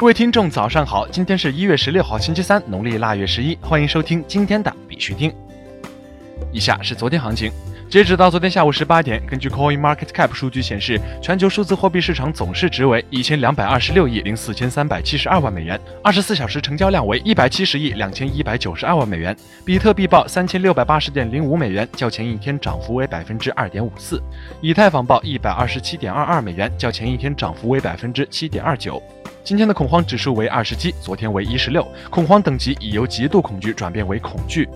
各位听众，早上好！今天是一月十六号，星期三，农历腊月十一。欢迎收听今天的必须听。以下是昨天行情。截止到昨天下午十八点，根据 Coin Market Cap 数据显示，全球数字货币市场总市值为一千两百二十六亿零四千三百七十二万美元，二十四小时成交量为一百七十亿两千一百九十二万美元。比特币报三千六百八十点零五美元，较前一天涨幅为百分之二点五四。以太坊报一百二十七点二二美元，较前一天涨幅为百分之七点二九。今天的恐慌指数为二十七，昨天为一十六，恐慌等级已由极度恐惧转变为恐惧。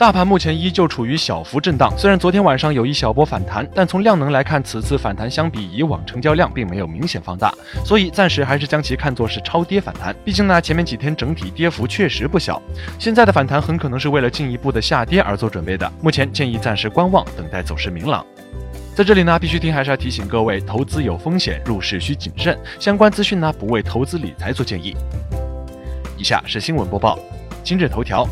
大盘目前依旧处于小幅震荡，虽然昨天晚上有一小波反弹，但从量能来看，此次反弹相比以往成交量并没有明显放大，所以暂时还是将其看作是超跌反弹。毕竟呢，前面几天整体跌幅确实不小，现在的反弹很可能是为了进一步的下跌而做准备的。目前建议暂时观望，等待走势明朗。在这里呢，必须听还是要提醒各位，投资有风险，入市需谨慎。相关资讯呢，不为投资理财做建议。以下是新闻播报，今日头条。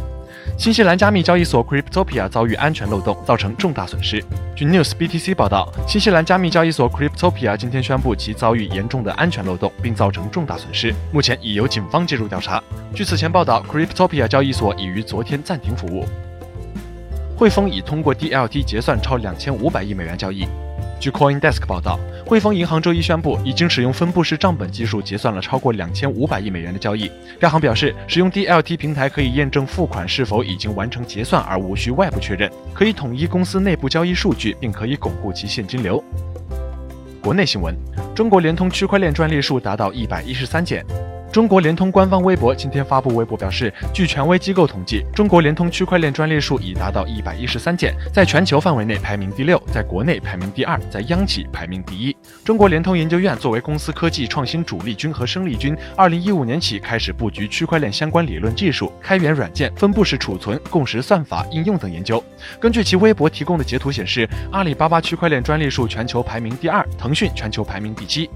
新西兰加密交易所 Cryptopia 遭遇安全漏洞，造成重大损失。据 News BTC 报道，新西兰加密交易所 Cryptopia 今天宣布其遭遇严重的安全漏洞，并造成重大损失，目前已由警方介入调查。据此前报道，Cryptopia 交易所已于昨天暂停服务。汇丰已通过 DLT 结算超两千五百亿美元交易。据 CoinDesk 报道，汇丰银行周一宣布，已经使用分布式账本技术结算了超过两千五百亿美元的交易。该行表示，使用 DLT 平台可以验证付款是否已经完成结算，而无需外部确认，可以统一公司内部交易数据，并可以巩固其现金流。国内新闻：中国联通区块链专利数达到一百一十三件。中国联通官方微博今天发布微博表示，据权威机构统计，中国联通区块链专利数已达到一百一十三件，在全球范围内排名第六，在国内排名第二，在央企排名第一。中国联通研究院作为公司科技创新主力军和生力军，二零一五年起开始布局区块链相关理论技术、开源软件、分布式储存、共识算法应用等研究。根据其微博提供的截图显示，阿里巴巴区块链专利数全球排名第二，腾讯全球排名第七。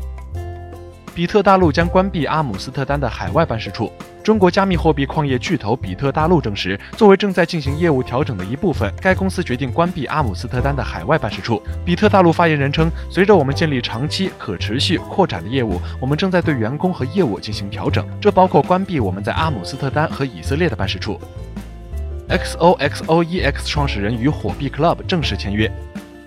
比特大陆将关闭阿姆斯特丹的海外办事处。中国加密货币矿业巨头比特大陆证实，作为正在进行业务调整的一部分，该公司决定关闭阿姆斯特丹的海外办事处。比特大陆发言人称，随着我们建立长期可持续扩展的业务，我们正在对员工和业务进行调整，这包括关闭我们在阿姆斯特丹和以色列的办事处。XOXOEX 创始人与火币 Club 正式签约。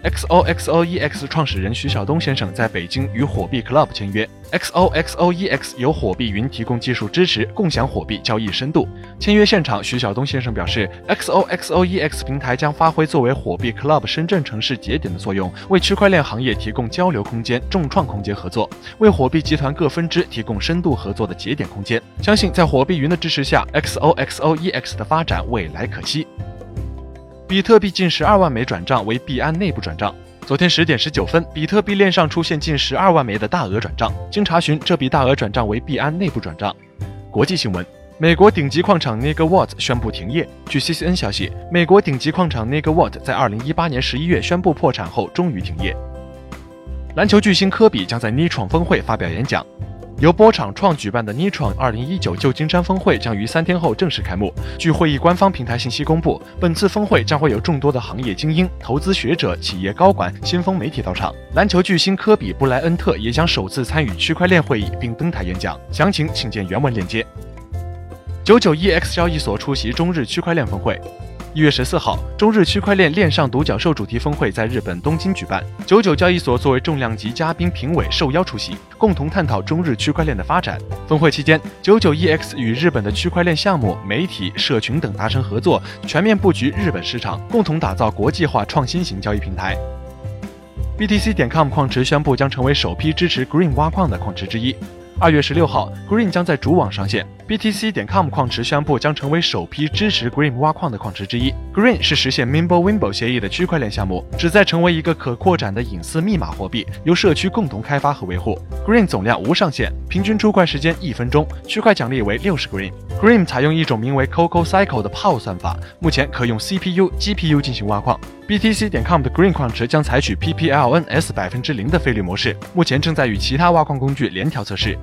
XOXOEX 创始人徐晓东先生在北京与火币 Club 签约。XOXOEX 由火币云提供技术支持，共享火币交易深度。签约现场，徐晓东先生表示，XOXOEX 平台将发挥作为火币 Club 深圳城市节点的作用，为区块链行业提供交流空间、众创空间合作，为火币集团各分支提供深度合作的节点空间。相信在火币云的支持下，XOXOEX 的发展未来可期。比特币近十二万枚转账为币安内部转账。昨天十点十九分，比特币链上出现近十二万枚的大额转账。经查询，这笔大额转账为币安内部转账。国际新闻：美国顶级矿场 Nigger Watt 宣布停业。据 CCN 消息，美国顶级矿场 Nigger Watt 在二零一八年十一月宣布破产后，终于停业。篮球巨星科比将在 Nitron 峰会发表演讲。由波场创举办的 Nitron 2019旧金山峰会将于三天后正式开幕。据会议官方平台信息公布，本次峰会将会有众多的行业精英、投资学者、企业高管、先锋媒体到场。篮球巨星科比·布莱恩特也将首次参与区块链会议并登台演讲。详情请见原文链接。九九 EX 交易所出席中日区块链峰会。一月十四号，中日区块链链上独角兽主题峰会在日本东京举办。九九交易所作为重量级嘉宾评委受邀出席，共同探讨中日区块链的发展。峰会期间，九九 EX 与日本的区块链项目、媒体、社群等达成合作，全面布局日本市场，共同打造国际化创新型交易平台。BTC 点 com 矿池宣布将成为首批支持 Green 挖矿的矿池之一。二月十六号，Green 将在主网上线。BTC 点 com 矿池宣布将成为首批支持 Green 挖矿的矿池之一。Green 是实现 Mimblewimble 协议的区块链项目，旨在成为一个可扩展的隐私密码货币，由社区共同开发和维护。Green 总量无上限，平均出块时间一分钟，区块奖励为六十 Green。Green 采用一种名为 Coco Cycle 的 POW 算法，目前可用 CPU、GPU 进行挖矿。BTC 点 com 的 Green 矿池将采取 PPLNS 百分之零的费率模式，目前正在与其他挖矿工具联调测试。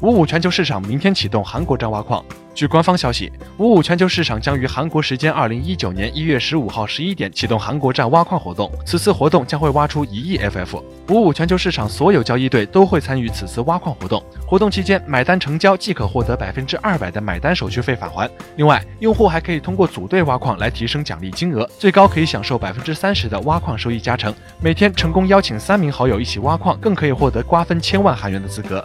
五五全球市场明天启动韩国站挖矿。据官方消息，五五全球市场将于韩国时间二零一九年一月十五号十一点启动韩国站挖矿活动。此次活动将会挖出一亿 FF。五五全球市场所有交易队都会参与此次挖矿活动。活动期间买单成交即可获得百分之二百的买单手续费返还。另外，用户还可以通过组队挖矿来提升奖励金额，最高可以享受百分之三十的挖矿收益加成。每天成功邀请三名好友一起挖矿，更可以获得瓜分千万韩元的资格。